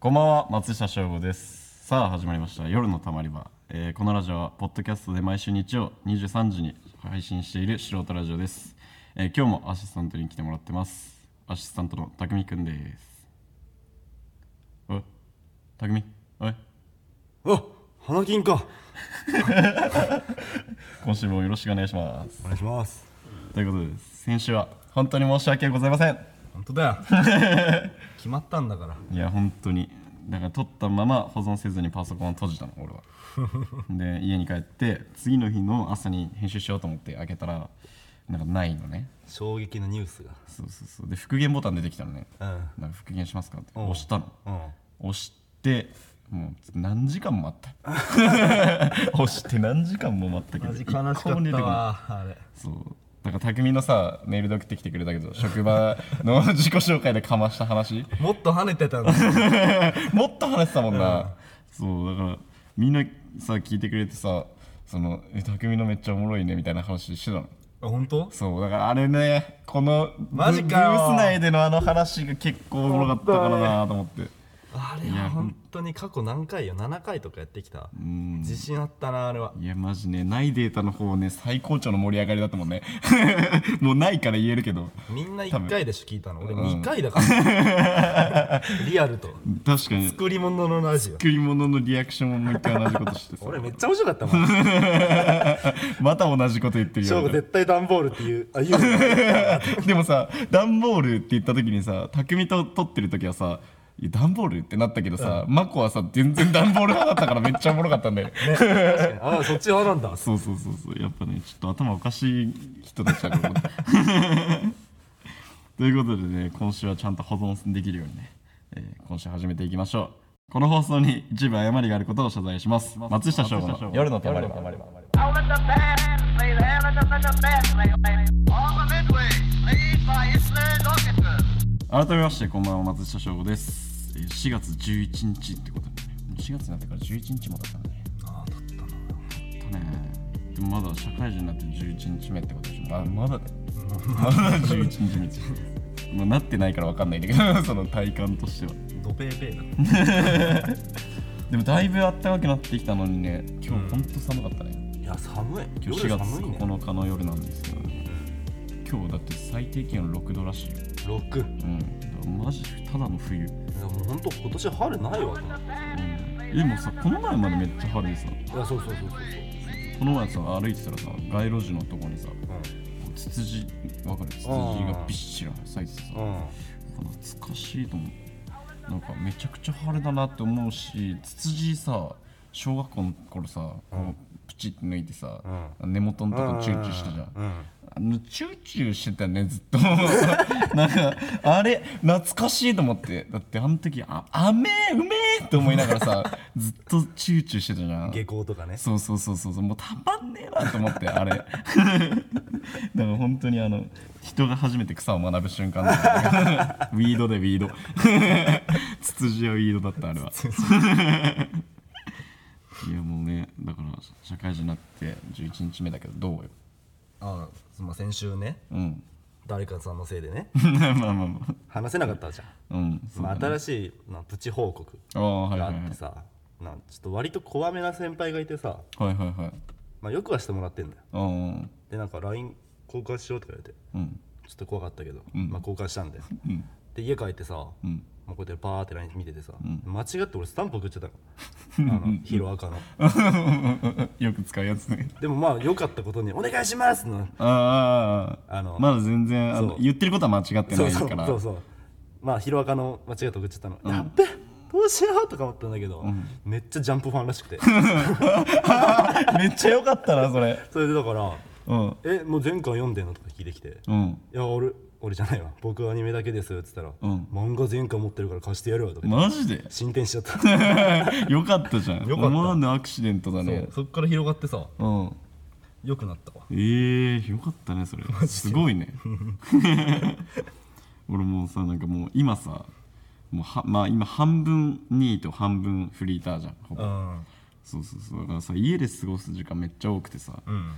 こんばんは松下翔吾です。さあ始まりました。夜のたまり場、えーこのラジオはポッドキャストで毎週日曜23時に配信している素人ラジオです、えー今日もアシスタントに来てもらってます。アシスタントのたくみくんです。おいたくみ？おい。あ花金か。今週もよろしくお願いします。お願いします。ということで先週は本当に申し訳ございません本当だよ。決まったんだから。いや本当に。だから撮ったまま保存せずにパソコンを閉じたの俺は。で家に帰って次の日の朝に編集しようと思って開けたらなんかないのね。衝撃のニュースが。そうそうそう。で復元ボタン出てきたのね。うん。なんか復元しますかって。うん。押したの。うん。押してもう何時間も待った。押して何時間も待ったけど悲しかったわあれ。そうだから匠のさメールで送ってきてくれたけど職場の自己紹介でかました話？もっと跳ねてたんだ もっと話してたもんな、そうだからみんなさ聞いてくれてさそのえ匠のめっちゃおもろいねみたいな話してたの。あ本当？そうだからあれねこのマジかブース内でのあの話が結構おもろかったからなと思ってあれは本当に過去何回よ？7回とかやってきた。うん。自信あったなあれは。いやマジね。ないデータの方ね最高潮の盛り上がりだったもんね。もうないから言えるけど。みんな1回でしょ聞いたの。俺うん。2回だから。リアルと。確かに。作り物のラジオ。作り物のリアクションももう一回同じことしてさ。俺めっちゃ面白かったもん。また同じこと言ってるよ。絶対段ボールっていうあ言うの。でもさ段ボールって言った時にさ匠と撮ってる時はさ段ボールってなったけどさ、マコはさ全然段ボール派だったからめっちゃおもろかったんだよねあそっち派なんだそうそうそうそうやっぱねちょっと頭おかしい人たちだからということでね今週はちゃんと保存できるようにね、えー今週始めていきましょうこの放送に一部誤りがあることを謝罪します松下翔吾の夜のたまり場.改めましてこんばんは松下翔吾ですえー4月11日ってことでね。4月になってから11日もだったね。あだったな。だね。でもまだ社会人になって11日目ってことでしょ。ままだ まだ11日目。まあなってないから分かんないんだけど その体感としては。ドペーペーだ。でもだいぶ暖かくなってきたのにね今日ほんと寒かったね、いや寒い。今日4月寒いね。9日の夜なんですけどね今日だって最低気温6度らしいよ。6うんマジただの冬、うん、いやもう本当今年春ないわと思ってでもさこの前までめっちゃ春でさ。いやそうそうそうそうそう。この前さ歩いてたらさ街路樹のとこにさうツツジわかる？ツツジがびっしり咲いててさ。ん。うん懐かしいと思う。なんかめちゃくちゃ晴れだなって思うしツツジさ小学校の頃さ、こうプチって抜いてさ、根元のとこチューチューしてたじゃん、うんあのチューチューしてたよねずっと。なんかあれ懐かしいと思って。だってあの時あ雨うめえって思いながらさ ずっとチューチューしてたじゃん。下校とかね。そうそうそうそうもうたまんねえなと思ってあれ。だから本当にあの人が初めて草を学ぶ瞬間。だったウィードでウィード。ツツジはウィードだったあれは。いやもうねだから社会人になって11日目だけどどうよ？あまあ先週ねうん。誰かさんのせいでね。まあまあまあ。話せなかったじゃん、うんそうまあ、新しいなプチ報告ああはいがはいはい。あってさ、なんちょっと割と怖めな先輩がいてさ、はいはいはい。まあ、よくはしてもらってんだよ。うんでなんか LINE 交換しようとか言われて。うん。ちょっと怖かったけど、ん。まあ交換したんでうん。で家帰ってさ、うんもうこうやってパーって LINE 見ててさ、ん。間違って俺スタンプ送っちゃったの。あのヒロアカの。よく使うやつね。でもまあ良かったことに「お願いします」の。ああのまだ全然あの言ってることは間違ってないから。そうそうまあヒロアカの間違って送っちゃったの、やっべどうしようとか思ったんだけど、めっちゃジャンプファンらしくて。めっちゃ良かったなそれ。それでだからうん「えもう全巻読んでんの?」とか聞いてきて「うん。いや俺俺じゃないわ。僕はアニメだけです」っつったら、うん。漫画全巻持ってるから貸してやるわ」とかマジで？進展しちゃった。よかったじゃん。よかった。思わぬアクシデントだね。そう。そっから広がってさうん。良くなったわ。ええー、よかったねそれ。すごいね。俺もうさなんかもう今さもうはまあ今半分ニート半分フリーターじゃんほぼ。うん。そうそうそう。だからさ家で過ごす時間めっちゃ多くてさうん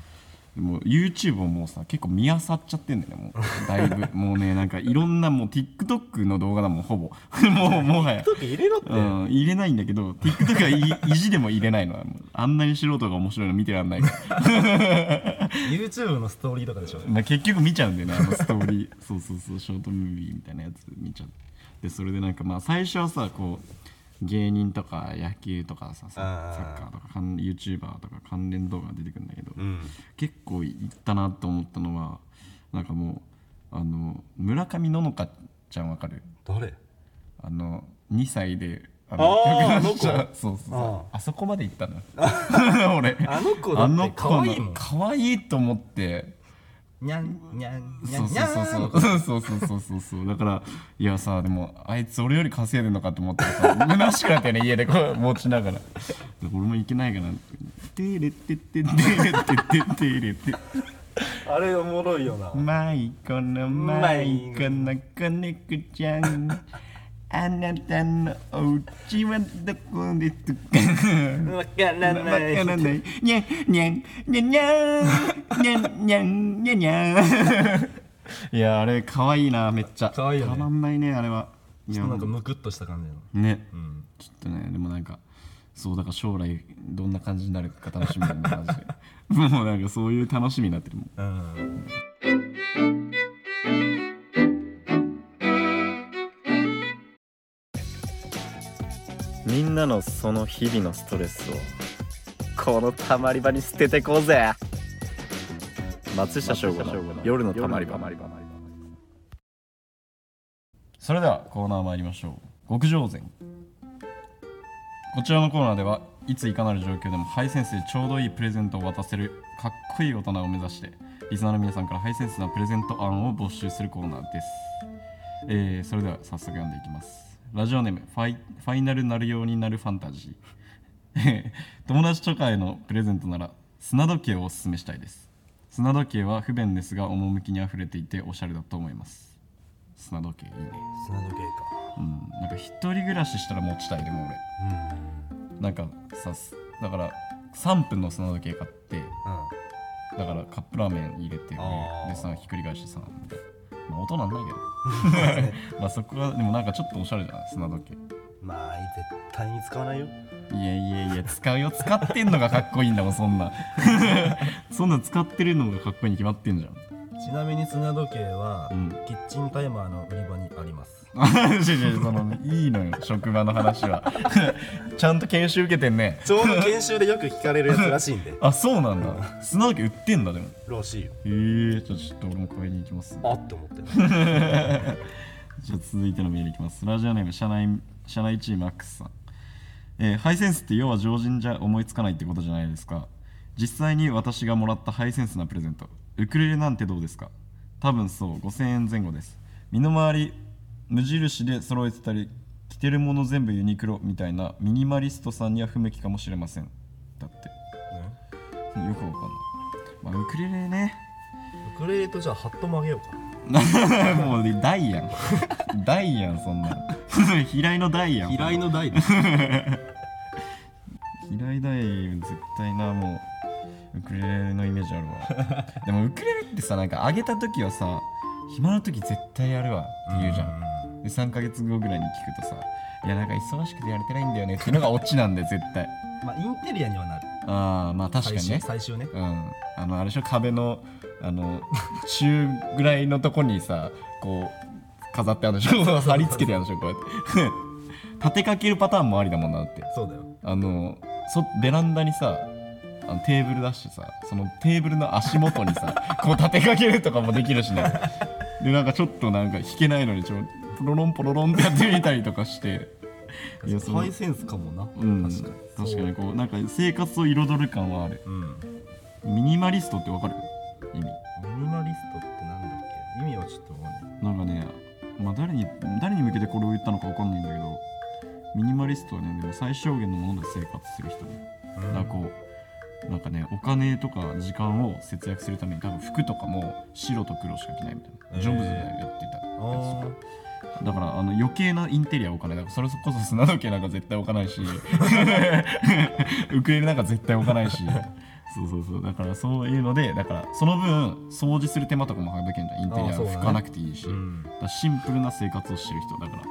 もう YouTube をもうさ結構見漁っちゃってんだよねもう。だいぶ。もうねなんかいろんなもう TikTok の動画だもんほぼ。もうもはや。時入れろって、うん、入れないんだけど TikTok はい意地でも入れないの。あんなに素人が面白いの見てらんないから。YouTube のストーリーとかでしょ。まあ結局見ちゃうんだよねあのストーリー。そうそうそうショートムービーみたいなやつ見ちゃうでそれでなんかまあ最初はさこう芸人とか野球とかさサッカーとか関 YouTuber とか関連動画が出てくるんだけど、うん。結構いったなと思ったのはなんかもうあの村上ののかちゃんわかる？誰？あの2歳であの子。そうそうそう。ああそこまで行ったの 俺。あの子だってあの子可愛いもん。可愛いと思ってにゃんにゃんにゃんにゃんそうそう。そうそうそうそうだからいやさでもあいつ俺より稼いでんのかと思ってさ 虚しくなったよね家でこう持ちながら。俺もいけないかな「テレテテテレテテテレテ」あれおもろいよな「マイコのマイコの子猫ちゃん」あなたのお家はどこですか？わからわない。からない。にゃんにゃんにゃんにゃんにゃんにゃんにゃんにゃんいやあれ可愛いなめっちゃ。可愛いよね。たまんないねあれは。いやなんかむくっとした感じの。ね。うん。ちょっとねでもなんかそうだから将来どんな感じになるか楽しみだねマジで。もうなんかそういう楽しみになってるもん。うんみんなのその日々のストレスをこのたまり場に捨ててこうぜ。松下翔吾の夜のたまり場。それではコーナー参りましょう。極上膳。こちらのコーナーではいついかなる状況でもハイセンスでちょうどいいプレゼントを渡せるかっこいい大人を目指してリスナーの皆さんからハイセンスなプレゼント案を募集するコーナーです、えーそれでは早速読んでいきますラジオネームファイファイナルなるようになるファンタジー。友達とかへのプレゼントなら砂時計をおすすめしたいです。砂時計は不便ですが趣にあふれていておしゃれだと思います。砂時計いいね。砂時計か。うん。なんか一人暮らししたら持ちたいでも俺。なんかさすだから3分の砂時計買ってうん。だからカップラーメン入れてでさひっくり返してさみたいなまあ音なんないけど。まあそこはでもなんかちょっとおしゃれじゃない？砂時計。まあ絶対に使わないよ。いやいやいや使うよ。使ってんのがかっこいいんだもんそんな。そんなん使ってるのがかっこいいに決まってんじゃんちなみに砂時計は、うん。キッチンタイマーの売り場にあります。違う違うそのいいのよ職場の話は。ちゃんと研修受けてんね。ちょうど研修でよく聞かれるやつらしいんで。あそうなんだ。砂時計売ってんだでも。らしいよ。へえじゃあちょっと俺も買いに行きます。あって思ってる。じゃあ続いてのメールいきます。ラジオネーム社内社内チームアックスさん、えーハイセンスって要は常人じゃ思いつかないってことじゃないですか。実際に私がもらったハイセンスなプレゼントウクレレなんてどうですか？多分そう5000円前後です。身の回り無印で揃えてたり着てるもの全部ユニクロみたいなミニマリストさんには不向きかもしれません。だって。よくわかんない、まあ、ウクレレね。ウクレレとじゃあハットもあげようか。もうね大やん。大やんそんなの。平井の大やん。平井の台です平井大絶対なもうウクレレのイメージあるわ。でもウクレレってさなんか上げた時はさ暇な時絶対やるわって言うじゃん。で3ヶ月後ぐらいに聞くとさいやなんか忙しくてやれてないんだよねっていうのがオチなんで絶対。まあインテリアにはなる。ああまあ確かにね。最終最終ね。うん。あのあれでしょ？壁のあの 中ぐらいのとこにさこう飾ってあるでしょ？貼り付けてあるでしょ？こうやって。立てかけるパターンもありだもんなだって。そうだよ。あのそベランダにさあのテーブル出してさそのテーブルの足元にさ こう立てかけるとかもできるしね。でなんかちょっとなんか弾けないのにちょポロロンポロロンってやってみたりとかして。いやハイセンスかもな、うん確かに確かにこうなんか生活を彩る感はあるうんミニマリストってわかる意味ミニマリストってなんだっけ意味はちょっとわかんないなんかね、まあ、誰に誰に向けてこれを言ったのかわかんないんだけどミニマリストはねでも最小限のもので生活する人ね、なんかこうなんかねお金とか時間を節約するために多分服とかも白と黒しか着ないみたいな、えー。ジョブズでやってたあだからあの余計なインテリアお金だからそれこそ砂時計なんか絶対置かないし。ウクレレなんか絶対置かないしそうそうそう。だからそういうのでだからその分掃除する手間とかも省けんじゃん。インテリア拭かなくていいし、うん。シンプルな生活をしてる人だから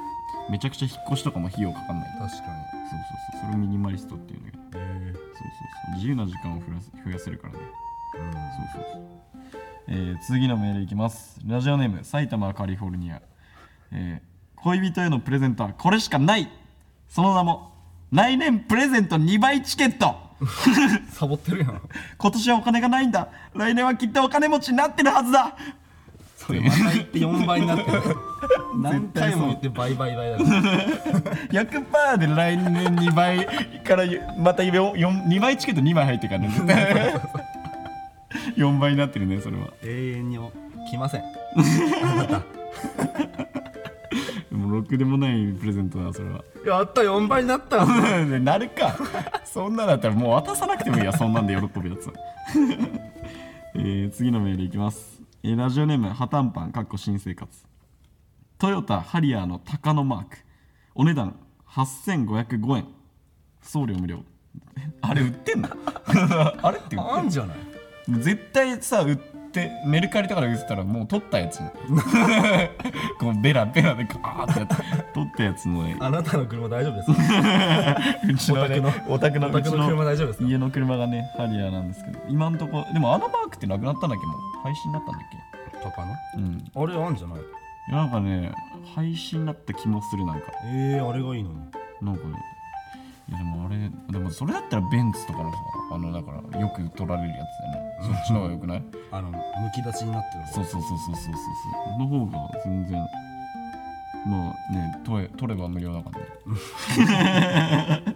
めちゃくちゃ引っ越しとかも費用かかんない。そう確かに。そうそうそれをミニマリストっていうんだけどえそうそうそう。自由な時間を増やす増やせるからね。えうん。そうそうそう、えー次のメールいきます。ラジオネーム埼玉カリフォルニア、えー恋人へのプレゼントはこれしかない。その名も来年プレゼント2倍チケット サボってるやん。今年はお金がないんだ。来年はきっとお金持ちになってるはずだ。それまた言って4倍になってる。何回も言って倍倍倍だから。100%で来年2倍からまた2倍チケット2枚入ってからね。4倍になってるねそれは。永遠に来ません。もうろくでもないプレゼントだそれは。やった4倍になった なるか。そんなだったらもう渡さなくてもいいやそんなんで喜ぶやつ。は、えー次のメールいきます、えーラジオネームハタンパンかっこ新生活。トヨタハリアーの鷹のマーク。お値段8505円。送料無料。えあれ売ってんの？あれって売ってんの？あんじゃない？絶対さ売ってメルカリとかで売ってたらもう取ったやつ。こうベラベラでガーってやって。取ったやつのねあなたの車大丈夫ですか？うちのねお宅の。お宅のうち車大丈夫ですか？家の車がねハリアーなんですけど今んとこでもあのマークってなくなったんだっけ？もう廃止になったんだっパパのけうん。いあれあんじゃない？やなんかね廃止になった気もするなんか。ええあれがいいのに。なんかねいやでもあれでもそれだったらベンツとかのさあのだからよく取られるやつだよね。そっちの方がよくない？あのむき出しになってるそうそうそうそうそうそうそう。の方が全然まあね取れ取れば無料だからね。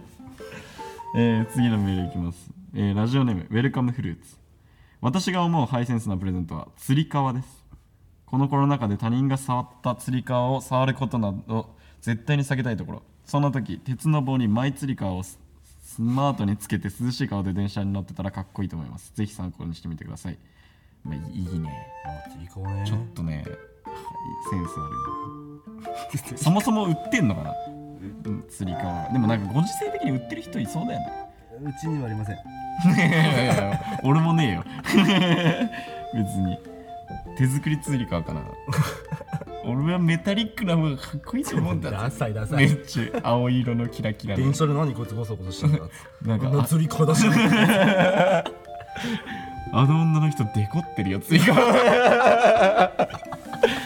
えー次のメールいきます、えーラジオネームウェルカムフルーツ私が思うハイセンスなプレゼントはつり革です。このコロナ禍で他人が触ったつり革を触ることなど絶対に避けたいところそんな時鉄の棒にマイつり革をススマートにつけて涼しい顔で電車に乗ってたらかっこいいと思いますぜひ参考にしてみてくださいまあいいねあつり革ねちょっとね、センスあるよ。そもそも売ってんのかな？うん釣り革が。でもなんかご時世的に売ってる人いそうだよね。うちにはありません俺もねえよ。別に。手作り釣り革かな。俺はメタリックな方がかっこいいと思うんだダサいダサめいっちゃ青色のキラキラの。電。車で何こいつゴソゴソしてんだなんかこんな釣り革だしあの女の人デコってるよ釣り革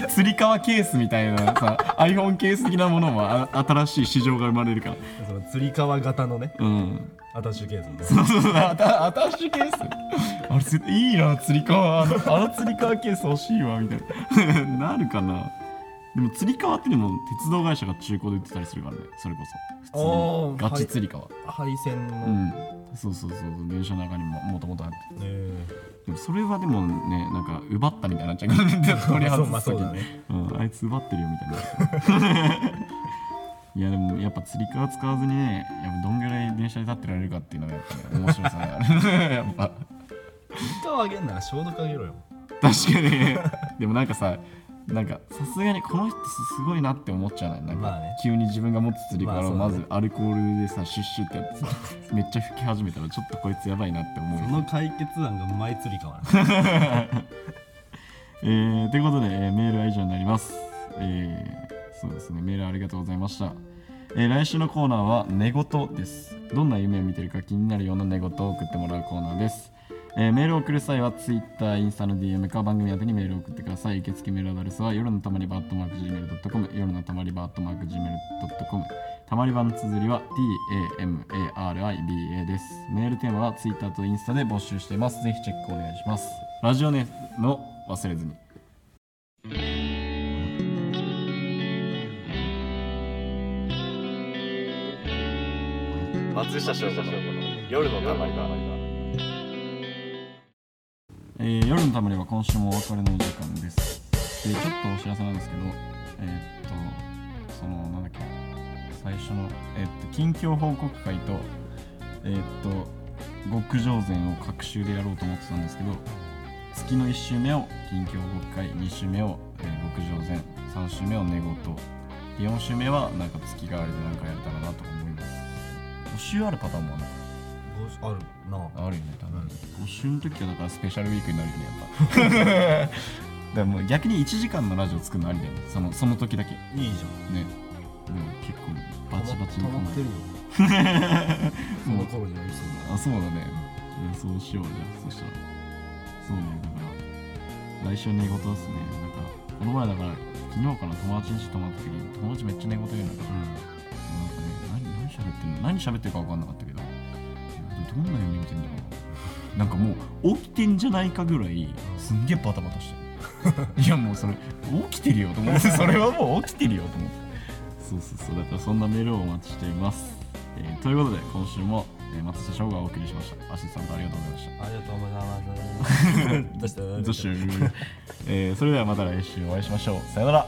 釣り革ケースみたいなさ iPhone ケース的なものもあ新しい市場が生まれるから。その釣り革型のねうん。アタッシュケースみたいそうそうそう。あたアタッシュケース？あれ絶対いいな釣り革。あのあの釣り革ケース欲しいわみたいな。なるかなでも釣り革っていうのも鉄道会社が中古で売ってたりするからねそれこそ。普通に。ガチ釣り革、な配線の、うん。そうそうそう電車の中にももともとあって。え。でもそれはでもねなんか奪ったみたいになっちゃう。からね。取り外す時まあそうだねうん、あいつ奪ってるよみたいな。いやでもやっぱ釣り革使わずにねやっぱどんぐらい電車で立ってられるかっていうのがやっぱね面白さがある。やっぱ。釣り革あげんなら消毒あげろよ。確かに。ねでもなんかさなんかさすがにこの人すごいなって思っちゃうねなんか、まあね急に自分が持つ釣り革をまずアルコールでさシュッシュってやってさめっちゃ吹き始めたらちょっとこいつやばいなって思うよその解決案がマイ釣り革な えー、ということで、えーメールは以上になります。えーそうですね、メールありがとうございました。えー来週のコーナーは寝言です。どんな夢を見てるか気になるような寝言を送ってもらうコーナーです。えーメールを送る際は Twitter、インスタの DM か番組宛てにメールを送ってください。受付メールアドレスは夜のたまり場 Gmail.com 夜のたまり場 Gmail.com たまり場の綴りは TAMARIBA です。メールテーマは Twitter とインスタで募集しています。ぜひチェックお願いします。ラジオネームの忘れずに。松下翔吾の夜のたまり場えー夜のたまりは今週もお別れの時間です。で、ちょっとお知らせなんですけど、えーっと、その、なんだっけ、最初の、えーっと、近況報告会と、えっと、極上膳を各週でやろうと思ってたんですけど、月の1週目を近況報告会、2週目を、えー極上膳、3週目を寝言、4週目はなんか月替わりでなんかやれたらなと思います。5週あるパターンもあるのかあるな。あるよね多分、募集の時はだからスペシャルウィークになるよねやっぱ だからもう逆に1時間のラジオ作るのありだよね。そのその時だけ。ねいいじでも結構バチバチに。溜まってるよ。その頃にはりそうあそうだね、うん、そうしようじゃあ。そしたら。そうねだから。来週寝言ですね。なんかこの前だから昨日かな友達にして泊まった時に友達めっちゃ寝言言うのよ、なんかね何何喋ってんの？何喋ってるか分かんなかったけどどんな夢見てんだろう。なんかもう起きてんじゃないかぐらいすんげえバタバタしてる。いやもうそれ起きてるよと思って。それはもう起きてるよと思って。そうそうそうだからそんなメールをお待ちしています、えーということで今週も、えー松下翔がお送りしました。アシスタントありがとうございました。ありがとうございます。どうした？どうしよう、えーそれではまた来週お会いしましょう。さよなら